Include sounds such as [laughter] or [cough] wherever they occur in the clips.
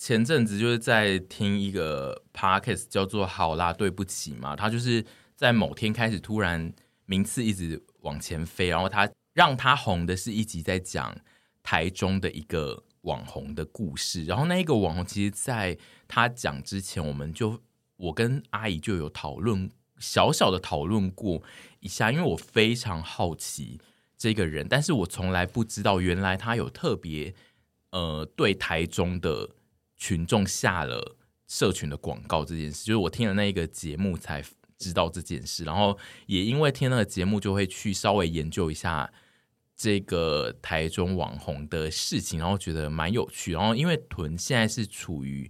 前阵子就是在听一个 podcast 叫做《好啦，对不起》嘛，他就是在某天开始突然名次一直往前飞，然后他让他红的是一集在讲台中的一个网红的故事，然后那一个网红其实在他讲之前，我们就我跟阿姨就有讨论，小小的讨论过一下，因为我非常好奇这个人，但是我从来不知道原来他有特别。呃，对台中的群众下了社群的广告这件事，就是我听了那一个节目才知道这件事，然后也因为听那个节目，就会去稍微研究一下这个台中网红的事情，然后觉得蛮有趣。然后因为屯现在是处于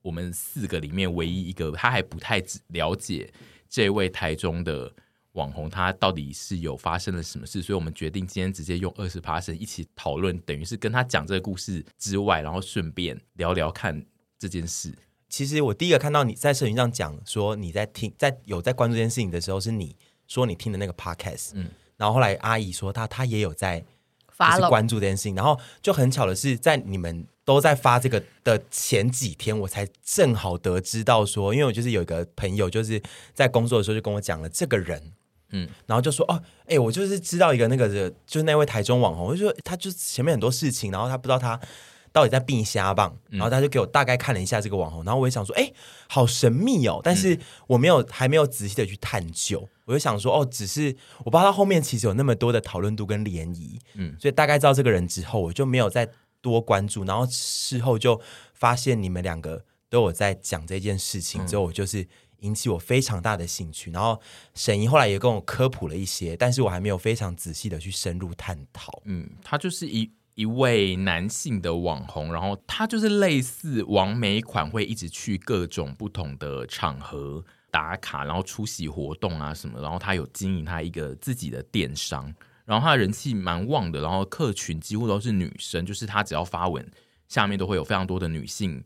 我们四个里面唯一一个他还不太了解这位台中的。网红他到底是有发生了什么事？所以我们决定今天直接用二十趴声一起讨论，等于是跟他讲这个故事之外，然后顺便聊聊看这件事。其实我第一个看到你在社群上讲说你在听，在有在关注这件事情的时候，是你说你听的那个 podcast，嗯，然后后来阿姨说她她也有在发关注这件事情，然后就很巧的是在你们都在发这个的前几天，我才正好得知到说，因为我就是有一个朋友就是在工作的时候就跟我讲了这个人。嗯，然后就说哦，哎，我就是知道一个那个的，就是那位台中网红，我就说他就前面很多事情，然后他不知道他到底在避瞎棒，然后他就给我大概看了一下这个网红，然后我也想说，哎，好神秘哦，但是我没有还没有仔细的去探究，我就想说，哦，只是我不知道他后面其实有那么多的讨论度跟涟漪，嗯，所以大概知道这个人之后，我就没有再多关注，然后事后就发现你们两个都有在讲这件事情，之后我就是。引起我非常大的兴趣，然后沈怡后来也跟我科普了一些，但是我还没有非常仔细的去深入探讨。嗯，他就是一一位男性的网红，然后他就是类似王美款，会一直去各种不同的场合打卡，然后出席活动啊什么，然后他有经营他一个自己的电商，然后他的人气蛮旺的，然后客群几乎都是女生，就是他只要发文，下面都会有非常多的女性。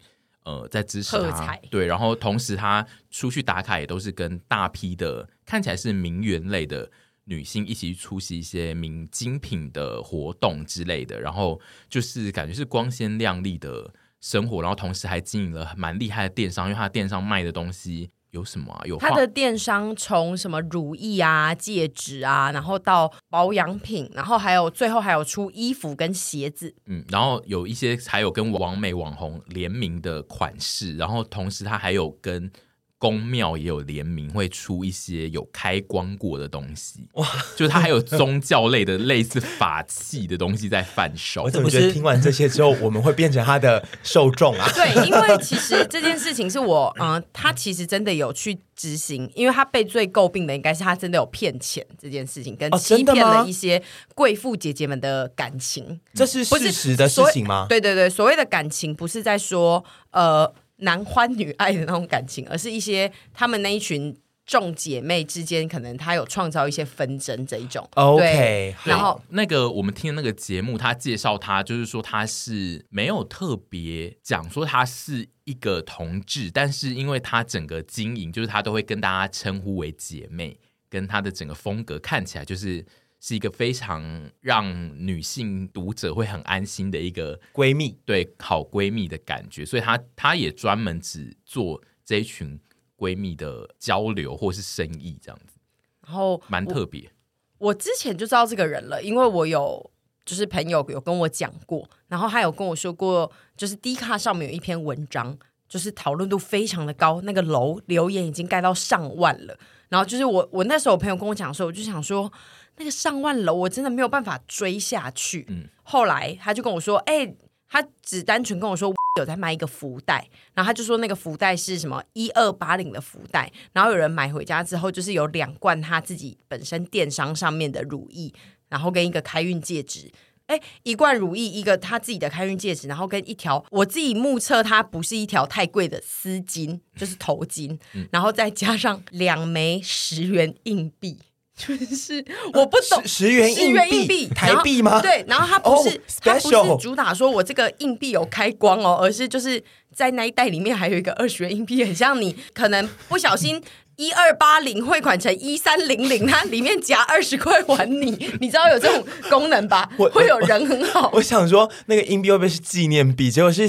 呃，在支持他，对，然后同时他出去打卡也都是跟大批的看起来是名媛类的女性一起出席一些名精品的活动之类的，然后就是感觉是光鲜亮丽的生活，然后同时还经营了蛮厉害的电商，因为他电商卖的东西。有什么啊？有他的电商从什么如意啊、戒指啊，然后到保养品，然后还有最后还有出衣服跟鞋子。嗯，然后有一些还有跟网美网红联名的款式，然后同时他还有跟。宫庙也有联名，会出一些有开光过的东西。哇，就是它还有宗教类的类似法器的东西在贩售。我怎么觉得听完这些之后，我们会变成他的受众啊？[laughs] 对，因为其实这件事情是我，嗯、呃，他其实真的有去执行，因为他被最诟病的应该是他真的有骗钱这件事情，跟欺骗了一些贵妇姐姐们的感情。哦、这是事实的事情吗？对对对，所谓的感情不是在说呃。男欢女爱的那种感情，而是一些他们那一群众姐妹之间，可能他有创造一些纷争这一种。OK，然后那个我们听的那个节目，他介绍他就是说他是没有特别讲说他是一个同志，但是因为他整个经营，就是他都会跟大家称呼为姐妹，跟他的整个风格看起来就是。是一个非常让女性读者会很安心的一个闺蜜，对，好闺蜜的感觉，所以她她也专门只做这一群闺蜜的交流或是生意这样子，然后蛮特别。我之前就知道这个人了，因为我有就是朋友有跟我讲过，然后他有跟我说过，就是 D 卡上面有一篇文章，就是讨论度非常的高，那个楼留言已经盖到上万了。然后就是我我那时候我朋友跟我讲的时候，我就想说。那个上万楼，我真的没有办法追下去。嗯，后来他就跟我说：“哎、欸，他只单纯跟我说 [laughs] 有在卖一个福袋，然后他就说那个福袋是什么一二八零的福袋，然后有人买回家之后，就是有两罐他自己本身电商上面的乳液，然后跟一个开运戒指。哎、欸，一罐乳液，一个他自己的开运戒指，然后跟一条我自己目测它不是一条太贵的丝巾，就是头巾，嗯、然后再加上两枚十元硬币。”就是我不懂十元硬币台币吗？对，然后它不是它不是主打说我这个硬币有开光哦，而是就是在那一袋里面还有一个二十元硬币，很像你可能不小心一二八零汇款成一三零零，它里面夹二十块还你，[laughs] 你知道有这种功能吧？会有人很好。我想说，那个硬币会不会是纪念币？结果是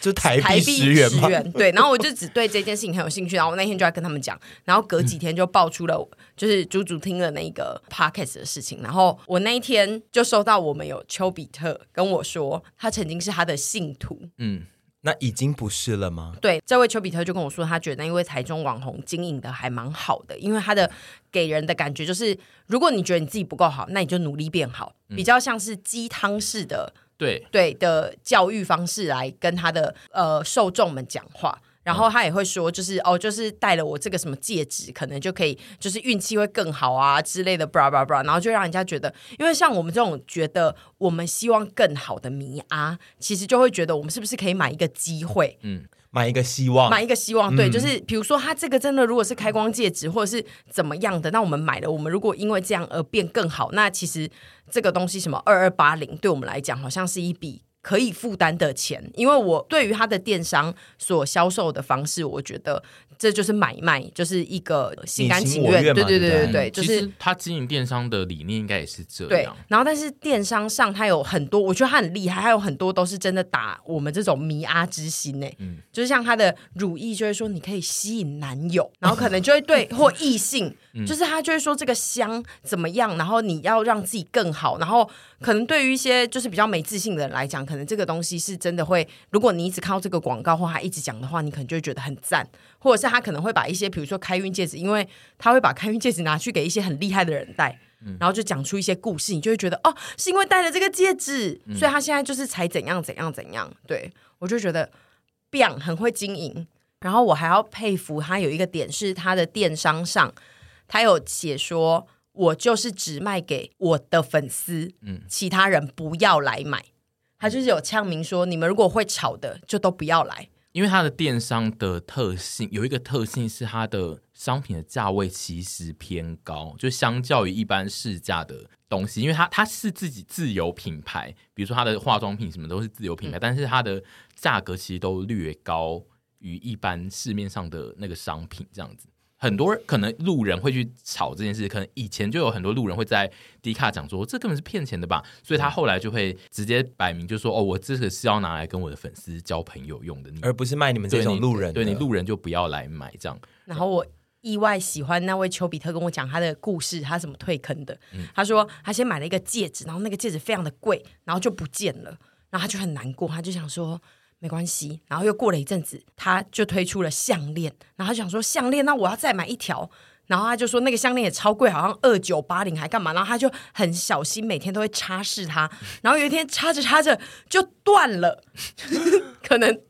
就台币十元吗？元对，然后我就只对这件事情很有兴趣，然后我那天就在跟他们讲，然后隔几天就爆出了，就是猪猪听了那个 podcast 的事情，然后我那一天就收到我们有丘比特跟我说，他曾经是他的信徒，嗯。那已经不是了吗？对，这位丘比特就跟我说，他觉得因为台中网红经营的还蛮好的，因为他的给人的感觉就是，如果你觉得你自己不够好，那你就努力变好，嗯、比较像是鸡汤式的，对对的教育方式来跟他的呃受众们讲话。然后他也会说，就是哦，就是戴了我这个什么戒指，可能就可以，就是运气会更好啊之类的，bra bra bra。然后就让人家觉得，因为像我们这种觉得我们希望更好的迷啊，其实就会觉得我们是不是可以买一个机会，嗯，买一个希望，买一个希望。对，嗯、就是比如说他这个真的如果是开光戒指或者是怎么样的，那我们买了，我们如果因为这样而变更好，那其实这个东西什么二二八零，对我们来讲好像是一笔。可以负担的钱，因为我对于他的电商所销售的方式，我觉得。这就是买卖，就是一个心甘情愿，对对对对对，就是他经营电商的理念应该也是这样。对，然后但是电商上他有很多，我觉得他很厉害，他有很多都是真的打我们这种迷阿之心呢。嗯，就是像他的乳液，就会说你可以吸引男友，然后可能就会对 [laughs] 或异性，就是他就会说这个香怎么样，然后你要让自己更好，然后可能对于一些就是比较没自信的人来讲，可能这个东西是真的会，如果你一直靠这个广告或他一直讲的话，你可能就会觉得很赞。或者是他可能会把一些，比如说开运戒指，因为他会把开运戒指拿去给一些很厉害的人戴，嗯、然后就讲出一些故事，你就会觉得哦，是因为戴了这个戒指，嗯、所以他现在就是才怎样怎样怎样。对，我就觉得 Biang 很会经营，然后我还要佩服他有一个点是他的电商上，他有写说，我就是只卖给我的粉丝，嗯，其他人不要来买。他就是有呛明说，你们如果会炒的，就都不要来。因为它的电商的特性有一个特性是它的商品的价位其实偏高，就相较于一般市价的东西，因为它它是自己自有品牌，比如说它的化妆品什么都是自有品牌，嗯、但是它的价格其实都略高于一般市面上的那个商品这样子。很多可能路人会去炒这件事，可能以前就有很多路人会在迪卡讲说，这根本是骗钱的吧，所以他后来就会直接摆明就说，哦，我这个是要拿来跟我的粉丝交朋友用的，而不是卖你们这种路人。对，你路人就不要来买这样。然后我意外喜欢那位丘比特跟我讲他的故事，他怎么退坑的。嗯、他说他先买了一个戒指，然后那个戒指非常的贵，然后就不见了，然后他就很难过，他就想说。没关系，然后又过了一阵子，他就推出了项链，然后他想说项链，那我要再买一条，然后他就说那个项链也超贵，好像二九八零还干嘛，然后他就很小心，每天都会擦拭它，然后有一天擦着擦着就断了，[laughs] 可能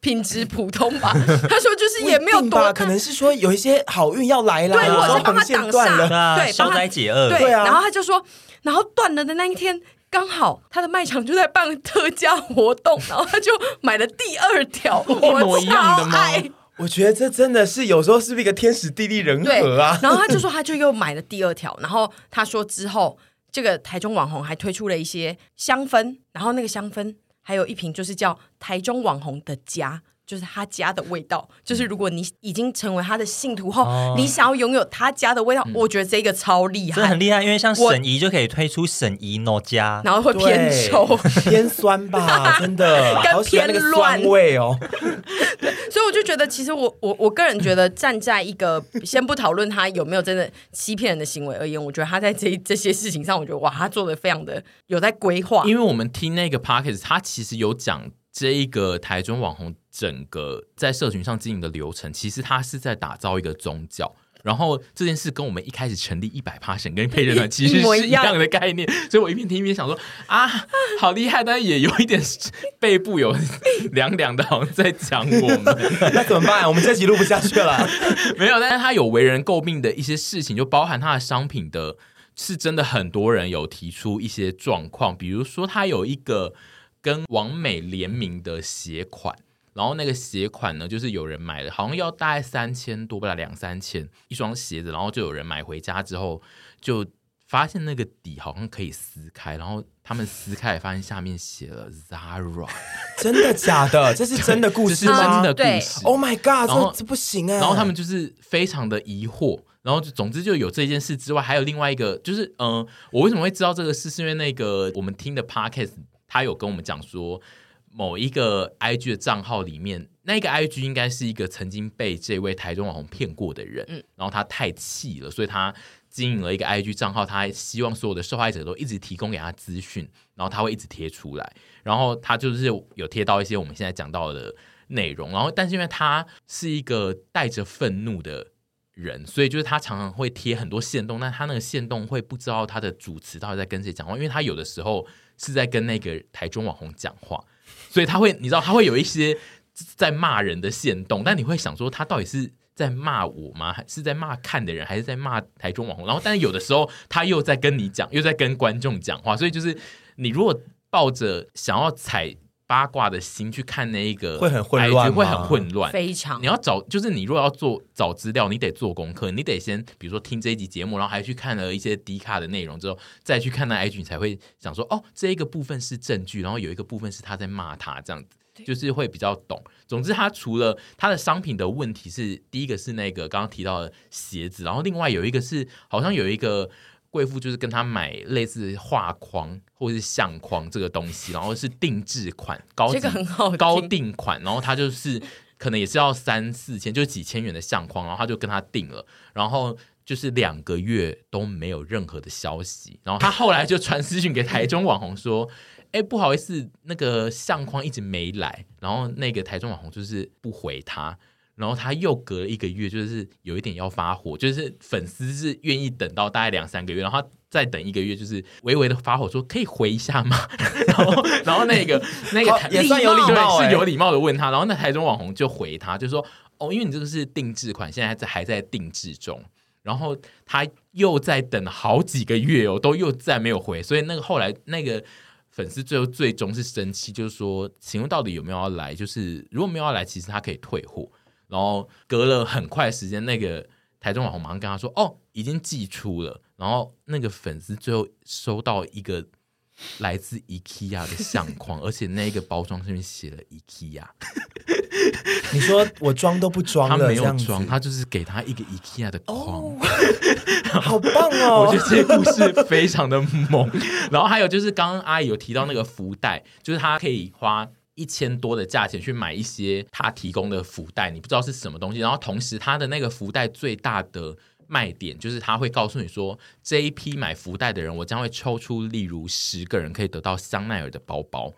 品质普通吧。他说就是也没有多，可能是说有一些好运要来了，对，或者是帮他挡煞，对，消灾解厄，对啊。然后他就说，然后断了的那一天。刚好他的卖场就在办特价活动，然后他就买了第二条，[laughs] 一模一样的吗？我觉得这真的是有时候是不是一个天时地利人和啊？然后他就说他就又买了第二条，然后他说之后这个台中网红还推出了一些香氛，然后那个香氛还有一瓶就是叫台中网红的家。就是他家的味道，就是如果你已经成为他的信徒后，哦、你想要拥有他家的味道，嗯、我觉得这个超厉害，真的很厉害。因为像沈怡就可以推出沈姨 no 家，然后会偏臭、[laughs] 偏酸吧，[laughs] 真的，跟偏那个酸味哦。[laughs] 对，所以我就觉得，其实我我我个人觉得，站在一个先不讨论他有没有真的欺骗人的行为而言，我觉得他在这这些事情上，我觉得哇，他做的非常的有在规划。因为我们听那个 podcast 他其实有讲。这一个台中网红整个在社群上经营的流程，其实他是在打造一个宗教。然后这件事跟我们一开始成立一百 Passion 跟配乐团其实是一样的概念，所以我一边听一边想说啊，好厉害，但是也有一点背部有凉凉的，好像在讲我们，[laughs] 那怎么办？我们这集录不下去了。[laughs] 没有，但是他有为人诟病的一些事情，就包含他的商品的，是真的很多人有提出一些状况，比如说他有一个。跟王美联名的鞋款，然后那个鞋款呢，就是有人买了，好像要大概三千多吧，两三千一双鞋子，然后就有人买回家之后就发现那个底好像可以撕开，然后他们撕开，发现下面写了 Zara，真的假的？这是真的故事吗？[laughs] 真的故事。Oh my god！这，这不行啊。然后他们就是非常的疑惑，然后就总之就有这件事之外，还有另外一个，就是嗯、呃，我为什么会知道这个事？是因为那个我们听的 Podcast，他有跟我们讲说，某一个 IG 的账号里面，那个 IG 应该是一个曾经被这位台中网红骗过的人，嗯，然后他太气了，所以他。经营了一个 IG 账号，他还希望所有的受害者都一直提供给他资讯，然后他会一直贴出来，然后他就是有贴到一些我们现在讲到的内容，然后但是因为他是一个带着愤怒的人，所以就是他常常会贴很多线动，但他那个线动会不知道他的主持到底在跟谁讲话，因为他有的时候是在跟那个台中网红讲话，所以他会你知道他会有一些在骂人的线动，但你会想说他到底是。在骂我吗？还是在骂看的人，还是在骂台中网红？然后，但是有的时候他又在跟你讲，又在跟观众讲话，所以就是你如果抱着想要踩八卦的心去看那一个，会很混乱，会很混乱，非常。你要找，就是你如果要做找资料，你得做功课，你得先比如说听这一集节目，然后还去看了一些低卡的内容之后，再去看那 IG，你才会想说，哦，这一个部分是证据，然后有一个部分是他在骂他这样子。就是会比较懂。总之，他除了他的商品的问题是，第一个是那个刚刚提到的鞋子，然后另外有一个是好像有一个贵妇就是跟他买类似画框或者是相框这个东西，然后是定制款，高级高定款，然后他就是可能也是要三四千，就是几千元的相框，然后他就跟他定了，然后就是两个月都没有任何的消息，然后他后来就传私讯给台中网红说。哎、欸，不好意思，那个相框一直没来，然后那个台中网红就是不回他，然后他又隔了一个月，就是有一点要发火，就是粉丝是愿意等到大概两三个月，然后再等一个月，就是微微的发火说可以回一下吗？[laughs] 然后，然后那个 [laughs] 那个台也算有礼貌，是有礼貌的问他，然后那台中网红就回他，就说哦，因为你这个是定制款，现在在还在定制中，然后他又在等好几个月哦，都又再没有回，所以那个后来那个。粉丝最后最终是生气，就是说，请问到底有没有要来？就是如果没有要来，其实他可以退货。然后隔了很快的时间，那个台中网红马上跟他说：“哦，已经寄出了。”然后那个粉丝最后收到一个来自 IKEA 的相框，[laughs] 而且那个包装上面写了 IKEA。你说我装都不装，他没有装，他就是给他一个 IKEA 的框。Oh. 好棒哦！[laughs] 我觉得这些故事非常的猛。然后还有就是，刚刚阿姨有提到那个福袋，就是他可以花一千多的价钱去买一些他提供的福袋，你不知道是什么东西。然后同时，他的那个福袋最大的卖点就是他会告诉你说，这一批买福袋的人，我将会抽出例如十个人可以得到香奈儿的包包，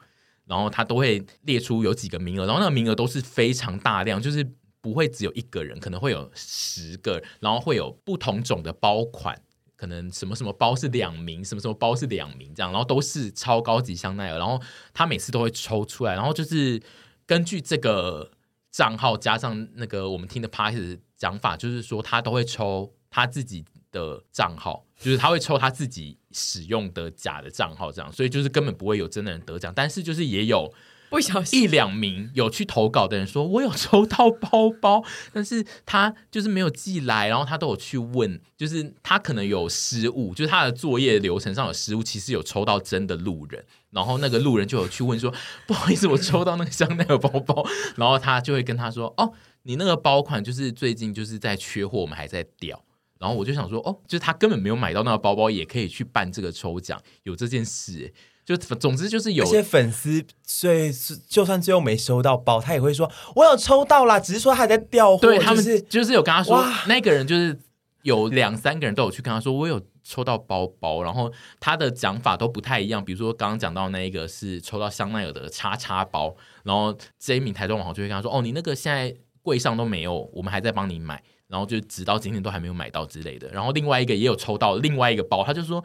然后他都会列出有几个名额，然后那个名额都是非常大量，就是。不会只有一个人，可能会有十个，然后会有不同种的包款，可能什么什么包是两名，什么什么包是两名这样，然后都是超高级香奈儿，然后他每次都会抽出来，然后就是根据这个账号加上那个我们听的 party 的讲法，就是说他都会抽他自己的账号，就是他会抽他自己使用的假的账号这样，所以就是根本不会有真的人得奖，但是就是也有。不小心。一两名有去投稿的人说，我有抽到包包，但是他就是没有寄来，然后他都有去问，就是他可能有失误，就是他的作业流程上有失误，其实有抽到真的路人，然后那个路人就有去问说，不好意思，我抽到那个香奈儿包包，然后他就会跟他说，哦，你那个包款就是最近就是在缺货，我们还在调，然后我就想说，哦，就是他根本没有买到那个包包，也可以去办这个抽奖，有这件事。就总之就是有些粉丝，所以就算最后没收到包，他也会说：“我有抽到啦，只是说他还在调货。”对，他们就是有跟他说，那个人就是有两三个人都有去跟他说：“我有抽到包包。”然后他的讲法都不太一样，比如说刚刚讲到那一个是抽到香奈儿的叉叉包，然后这一名台中网红就会跟他说：“哦，你那个现在柜上都没有，我们还在帮你买，然后就直到今天都还没有买到之类的。”然后另外一个也有抽到另外一个包，他就说。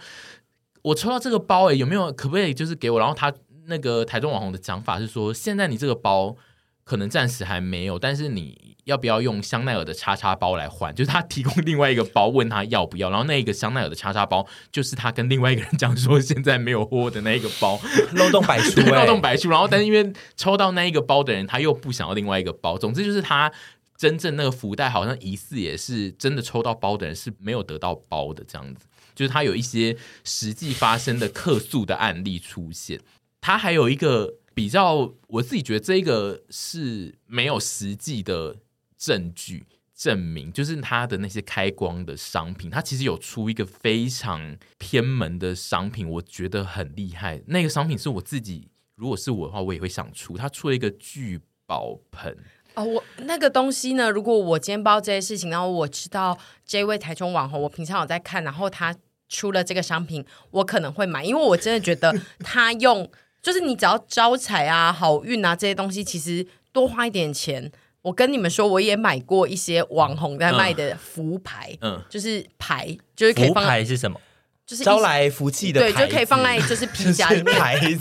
我抽到这个包诶、欸，有没有可不可以就是给我？然后他那个台中网红的讲法是说，现在你这个包可能暂时还没有，但是你要不要用香奈儿的叉叉包来换？就是他提供另外一个包，问他要不要，然后那一个香奈儿的叉叉包就是他跟另外一个人讲说现在没有货的那一个包，[laughs] 漏洞百出、欸，漏洞百出。然后但是因为抽到那一个包的人他又不想要另外一个包，总之就是他真正那个福袋好像疑似也是真的抽到包的人是没有得到包的这样子，就是他有一些实际发生的客诉的案例出现。他还有一个比较，我自己觉得这个是没有实际的证据证明，就是他的那些开光的商品，他其实有出一个非常偏门的商品，我觉得很厉害。那个商品是我自己，如果是我的话，我也会想出。他出了一个聚宝盆。哦，我那个东西呢？如果我今天报这些事情，然后我知道这位台中网红，我平常有在看，然后他出了这个商品，我可能会买，因为我真的觉得他用，[laughs] 就是你只要招财啊、好运啊这些东西，其实多花一点钱。我跟你们说，我也买过一些网红在卖的福牌，嗯，就是牌，就是可以放。福牌是什么？就是招来福气的，对，就可以放在就是皮夹里面牌子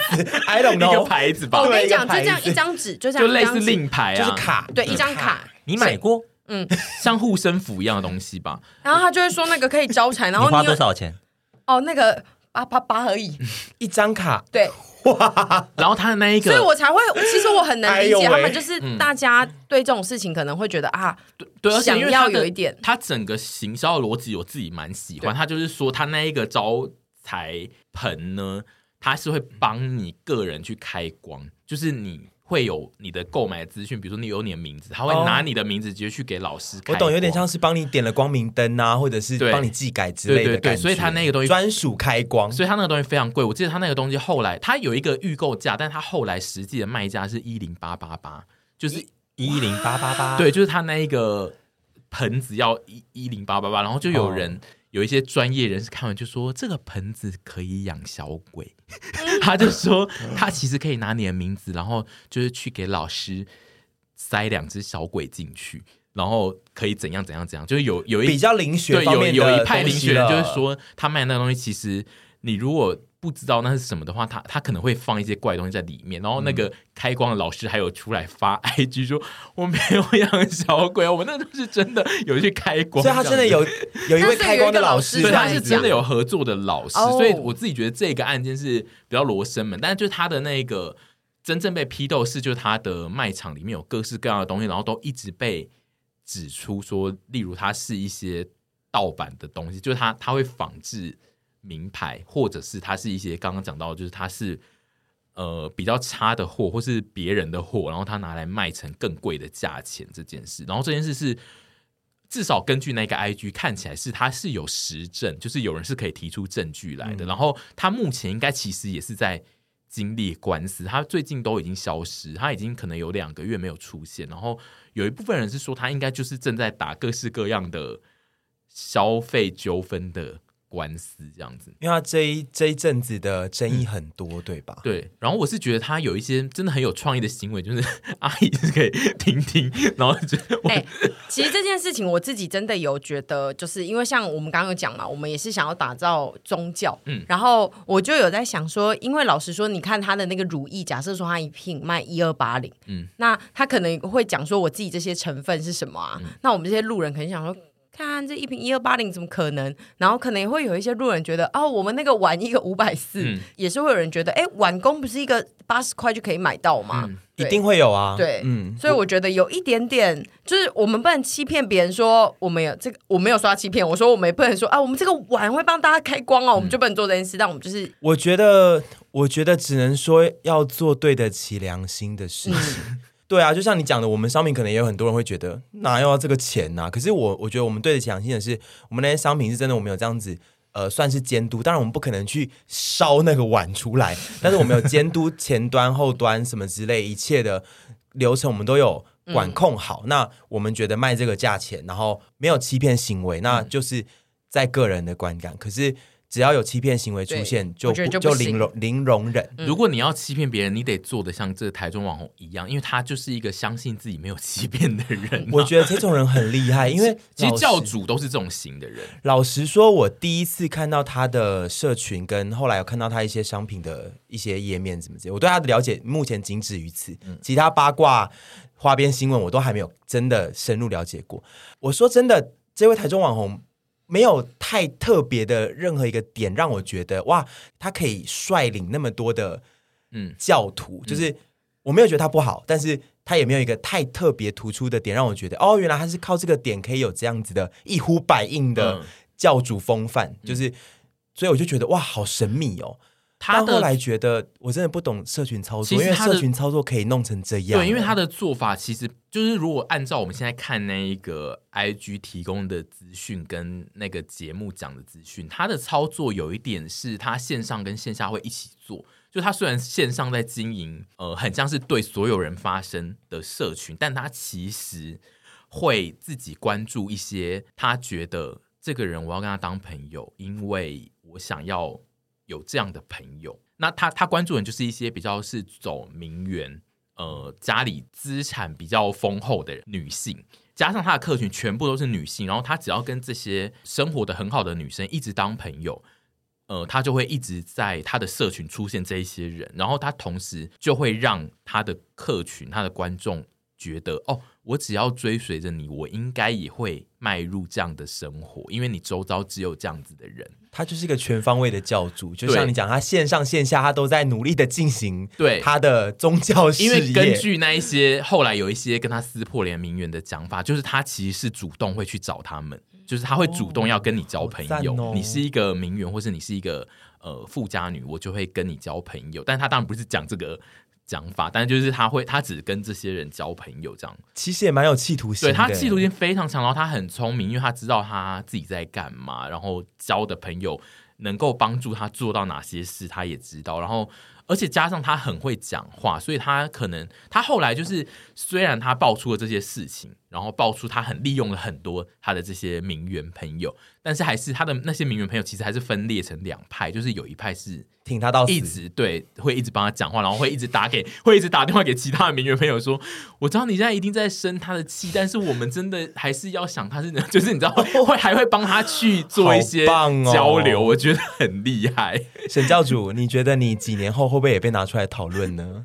，I don't know，牌子吧。[laughs] 我跟你讲，就这样一张纸，就这样，就类似令牌啊，就是卡，对，一张卡。你买过？嗯，像护身符一样的东西吧。然后他就会说那个可以招财，然后你花多少钱？哦，那个八八八而已，[laughs] 一张卡。对。哇！[laughs] 然后他的那一个，所以我才会，其实我很能理解他们，就是大家对这种事情可能会觉得啊，对，想要有一点。他整个行销的逻辑我自己蛮喜欢，他就是说他那一个招财盆呢，他是会帮你个人去开光，就是你。会有你的购买资讯，比如说你有你的名字，他会拿你的名字直接去给老师看。我懂，有点像是帮你点了光明灯啊，或者是帮你寄改之类的。对对对，所以他那个东西专属开光，所以他那个东西非常贵。我记得他那个东西后来他有一个预购价，但他后来实际的卖价是一零八八八，就是一零八八八。对，就是他那一个盆子要一一零八八八，然后就有人。哦有一些专业人士看完就说：“这个盆子可以养小鬼。[laughs] ” [laughs] 他就说：“他其实可以拿你的名字，然后就是去给老师塞两只小鬼进去，然后可以怎样怎样怎样。”就是有有一比较灵学方面的有有一派灵学人就是说，他卖那个东西，其实你如果。不知道那是什么的话，他他可能会放一些怪东西在里面。然后那个开光的老师还有出来发 [laughs] IG 说：“我没有养小鬼，我那都是真的有去开光。”所以他真的有有一位开光的老师，对，他是真的有合作的老师。所以我自己觉得这个案件是比较罗生门，但是就是他的那个真正被批斗是，就是他的卖场里面有各式各样的东西，然后都一直被指出说，例如他是一些盗版的东西，就是他他会仿制。名牌，或者是它是一些刚刚讲到，就是它是呃比较差的货，或是别人的货，然后他拿来卖成更贵的价钱这件事。然后这件事是至少根据那个 IG 看起来是它是有实证，就是有人是可以提出证据来的。嗯、然后他目前应该其实也是在经历官司，他最近都已经消失，他已经可能有两个月没有出现。然后有一部分人是说他应该就是正在打各式各样的消费纠纷的。官司这样子，因为他这一这一阵子的争议很多，嗯、对吧？对，然后我是觉得他有一些真的很有创意的行为，就是 [laughs] 阿姨是可以听听，然后就哎、欸，其实这件事情我自己真的有觉得，就是因为像我们刚刚有讲嘛，我们也是想要打造宗教，嗯，然后我就有在想说，因为老实说，你看他的那个如意，假设说他一瓶卖一二八零，嗯，那他可能会讲说我自己这些成分是什么啊？嗯、那我们这些路人肯定想说。看这一瓶一二八零怎么可能？然后可能也会有一些路人觉得，哦，我们那个碗一个五百四，也是会有人觉得，哎，碗工不是一个八十块就可以买到吗？嗯、一定会有啊。对，嗯，所以我觉得有一点点，就是我们不能欺骗别人说我们有这个，我没有刷欺骗，我说我们也不能说啊，我们这个碗会帮大家开光哦，我们就不能做这件事。嗯、但我们就是，我觉得，我觉得只能说要做对得起良心的事情。嗯对啊，就像你讲的，我们商品可能也有很多人会觉得哪要这个钱呢、啊？可是我我觉得我们对得起良心的是，我们那些商品是真的，我们有这样子呃，算是监督。当然，我们不可能去烧那个碗出来，[laughs] 但是我们有监督前端、后端什么之类一切的流程，我们都有管控好。嗯、那我们觉得卖这个价钱，然后没有欺骗行为，那就是在个人的观感。可是。只要有欺骗行为出现，就就零容零容忍。如果你要欺骗别人，你得做的像这个台中网红一样，因为他就是一个相信自己没有欺骗的人。[laughs] 我觉得这种人很厉害，[laughs] 因为其实教主都是这种型的人。老实说，我第一次看到他的社群，跟后来有看到他一些商品的一些页面怎么之类，我对他的了解目前仅止于此。其他八卦花边新闻我都还没有真的深入了解过。我说真的，这位台中网红。没有太特别的任何一个点让我觉得哇，他可以率领那么多的嗯教徒，嗯、就是我没有觉得他不好，但是他也没有一个太特别突出的点，让我觉得哦，原来他是靠这个点可以有这样子的一呼百应的教主风范，嗯、就是，所以我就觉得哇，好神秘哦。他后来觉得我真的不懂社群操作，因为社群操作可以弄成这样。对，因为他的做法其实就是，如果按照我们现在看那一个 IG 提供的资讯跟那个节目讲的资讯，他的操作有一点是他线上跟线下会一起做。就他虽然线上在经营，呃，很像是对所有人发声的社群，但他其实会自己关注一些他觉得这个人我要跟他当朋友，因为我想要。有这样的朋友，那他他关注的就是一些比较是走名媛，呃，家里资产比较丰厚的女性，加上他的客群全部都是女性，然后他只要跟这些生活的很好的女生一直当朋友，呃，他就会一直在他的社群出现这一些人，然后他同时就会让他的客群、他的观众觉得，哦，我只要追随着你，我应该也会迈入这样的生活，因为你周遭只有这样子的人。他就是一个全方位的教主，就像你讲，他线上线下他都在努力的进行对他的宗教事业。因为根据那一些后来有一些跟他撕破脸名媛的讲法，就是他其实是主动会去找他们，就是他会主动要跟你交朋友。哦哦、你是一个名媛，或是你是一个呃富家女，我就会跟你交朋友。但他当然不是讲这个。讲法，但是就是他会，他只跟这些人交朋友，这样其实也蛮有企图心。对，他企图心非常强，然后他很聪明，因为他知道他自己在干嘛，然后交的朋友能够帮助他做到哪些事，他也知道，然后。而且加上他很会讲话，所以他可能他后来就是，虽然他爆出了这些事情，然后爆出他很利用了很多他的这些名媛朋友，但是还是他的那些名媛朋友其实还是分裂成两派，就是有一派是挺他到一直对，会一直帮他讲话，然后会一直打给会一直打电话给其他的名媛朋友说，我知道你现在一定在生他的气，但是我们真的还是要想他是，[laughs] 就是你知道会还会帮他去做一些交流，我觉得很厉害。沈教主，你觉得你几年后会？会不会也被拿出来讨论呢？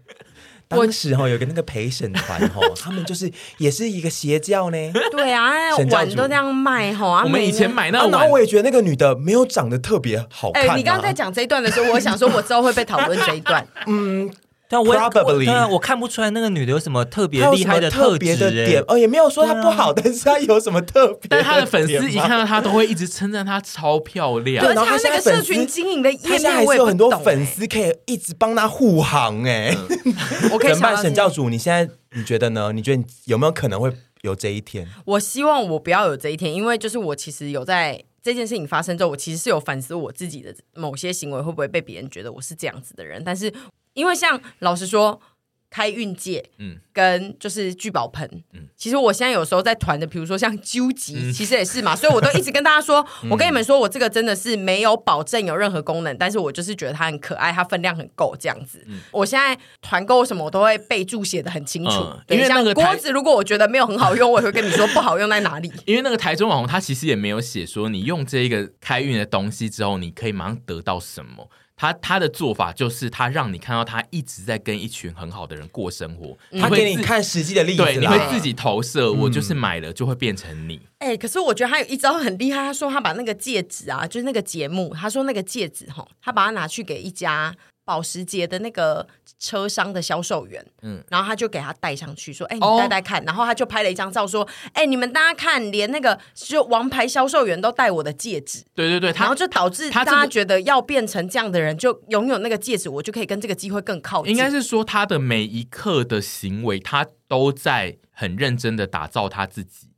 当时哈有个那个陪审团哈，[laughs] 他们就是也是一个邪教呢。对啊，碗都这样卖哈。我们以前买那碗，然后我也觉得那个女的没有长得特别好看。哎，你刚刚在讲这一段的时候，我想说我之后会被讨论这一段。[laughs] 嗯。但我 Probably 对啊，我看不出来那个女的有什么特别厉害的特别的点哦，也没有说她不好，啊、但是她有什么特别？但她的粉丝一看到她都会一直称赞她超漂亮。对，然后她那个社群经营的页面，还是有很多粉丝可以一直帮她护航哎。[laughs] 我可以怎么办？沈教主，你现在你觉得呢？你觉得有没有可能会有这一天？我希望我不要有这一天，因为就是我其实有在这件事情发生之后，我其实是有反思我自己的某些行为会不会被别人觉得我是这样子的人，但是因为像老实说。开运界，嗯，跟就是聚宝盆，嗯，其实我现在有时候在团的，比如说像究极，嗯、其实也是嘛，所以我都一直跟大家说，嗯、[laughs] 我跟你们说，我这个真的是没有保证有任何功能，但是我就是觉得它很可爱，它分量很够这样子。嗯、我现在团购什么，我都会备注写的很清楚，嗯、因为那个锅子，如果我觉得没有很好用，我也会跟你说不好用在哪里。[laughs] 因为那个台中网红，他其实也没有写说你用这个开运的东西之后，你可以马上得到什么。他他的做法就是，他让你看到他一直在跟一群很好的人过生活。他给你看实际的例子，对，你会自己投射。我就是买了，就会变成你。哎、欸，可是我觉得他有一招很厉害。他说他把那个戒指啊，就是那个节目，他说那个戒指哈，他把它拿去给一家。保时捷的那个车商的销售员，嗯，然后他就给他戴上去，说：“哎、欸，你戴戴看。哦”然后他就拍了一张照，说：“哎、欸，你们大家看，连那个就王牌销售员都戴我的戒指。”对对对，然后就导致大家觉得要变成这样的人，就拥有那个戒指，我就可以跟这个机会更靠近。应该是说他的每一刻的行为，他都在很认真的打造他自己，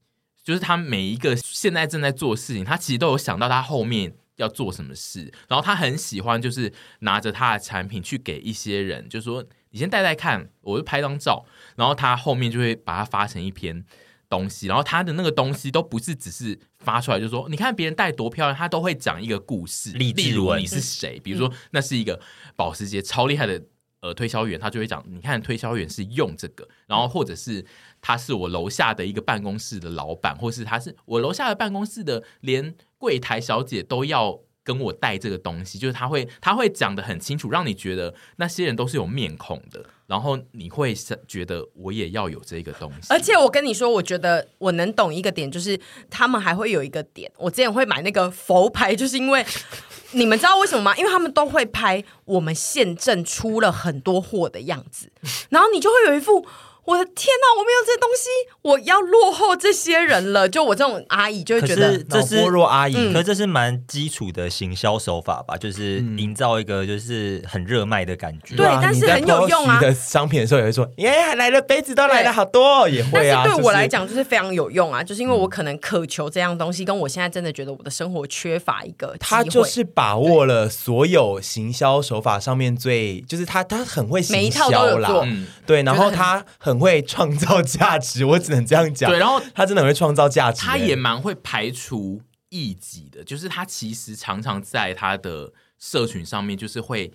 就是他每一个现在正在做的事情，他其实都有想到他后面。要做什么事，然后他很喜欢，就是拿着他的产品去给一些人，就说你先戴戴看，我就拍张照，然后他后面就会把它发成一篇东西，然后他的那个东西都不是只是发出来，就说你看别人戴多漂亮，他都会讲一个故事，例如你是谁，比如说那是一个保时捷超厉害的呃推销员，他就会讲，你看推销员是用这个，然后或者是他是我楼下的一个办公室的老板，或是他是我楼下的办公室的连。柜台小姐都要跟我带这个东西，就是他会他会讲得很清楚，让你觉得那些人都是有面孔的，然后你会觉得我也要有这个东西。而且我跟你说，我觉得我能懂一个点，就是他们还会有一个点，我之前会买那个佛牌，就是因为 [laughs] 你们知道为什么吗？因为他们都会拍我们现正出了很多货的样子，然后你就会有一副。我的天哪，我没有这东西，我要落后这些人了。就我这种阿姨就会觉得这是脑波弱阿姨，嗯、可是这是蛮基础的行销手法吧，就是营造一个就是很热卖的感觉。嗯、对，但是很有用啊。的商品的时候也会说，耶，来了杯子都来了好多，也会啊。但是对我来讲就是非常有用啊，就是因为我可能渴求这样东西，跟我现在真的觉得我的生活缺乏一个。他就是把握了所有行销手法上面最，就是他他很会行销啦，嗯、对，然后他很会创造。价值，我只能这样讲。对，然后他真的很会创造价值，他也蛮会排除异己的。就是他其实常常在他的社群上面，就是会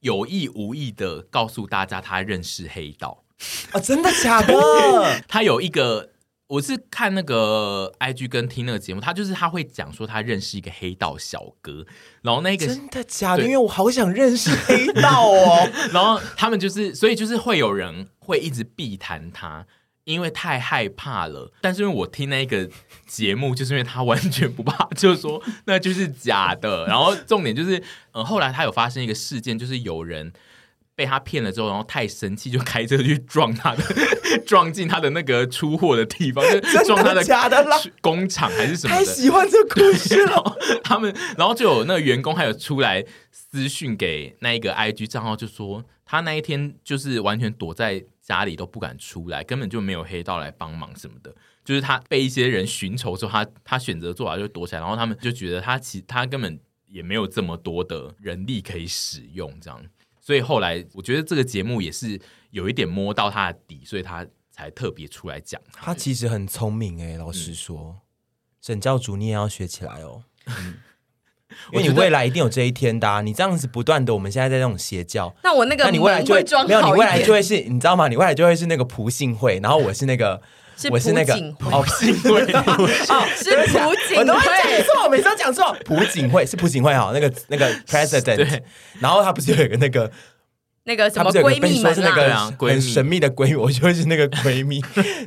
有意无意的告诉大家他认识黑道啊，真的假的？[laughs] 他有一个。我是看那个 IG 跟听那个节目，他就是他会讲说他认识一个黑道小哥，然后那个真的假的？因为我好想认识黑道哦。[laughs] 然后他们就是，所以就是会有人会一直避谈他，因为太害怕了。但是因为我听那个节目，就是因为他完全不怕，[laughs] 就是说那就是假的。然后重点就是，呃，后来他有发生一个事件，就是有人。被他骗了之后，然后太生气，就开车去撞他的，[laughs] 撞进他的那个出货的地方，就撞他的工厂还是什么的。太喜欢这故事了。[laughs] 他们，然后就有那个员工还有出来私讯给那一个 IG 账号，就说他那一天就是完全躲在家里都不敢出来，根本就没有黑道来帮忙什么的。就是他被一些人寻仇之后，他他选择做法就躲起来，然后他们就觉得他其实他根本也没有这么多的人力可以使用，这样。所以后来，我觉得这个节目也是有一点摸到他的底，所以他才特别出来讲。他其实很聪明哎、欸，老实说，嗯、沈教主你也要学起来哦，嗯、[laughs] 因为你未来一定有这一天的、啊。你这样子不断的，我们现在在这种邪教，那我那个，那你未来就会没有，你未来就会是，你知道吗？你未来就会是那个朴信惠，然后我是那个。我是那个 [laughs] 哦，是朴槿惠，[laughs] 我都会讲错，每次都讲错。朴槿惠是朴槿惠哈，那个那个 [laughs] president，然后他不是有一个那个那个什么闺蜜吗？是那个很神秘的闺蜜，我就是那个闺蜜。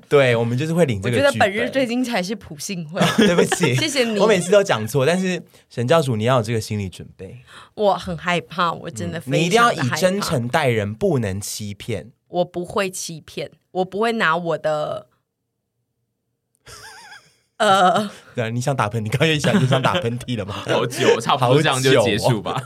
对，我们就是会领这个。我觉得本日最精彩是普信会，[laughs] 对不起，[laughs] 谢谢你。我每次都讲错，但是沈教主你要有这个心理准备。我很害怕，我真的，你一定要以真诚待人，不能欺骗。我不会欺骗，我不会拿我的。[laughs] 呃，对，你想打喷你，刚刚也想，你想打喷嚏了吗？好久，差不多这样就结束吧。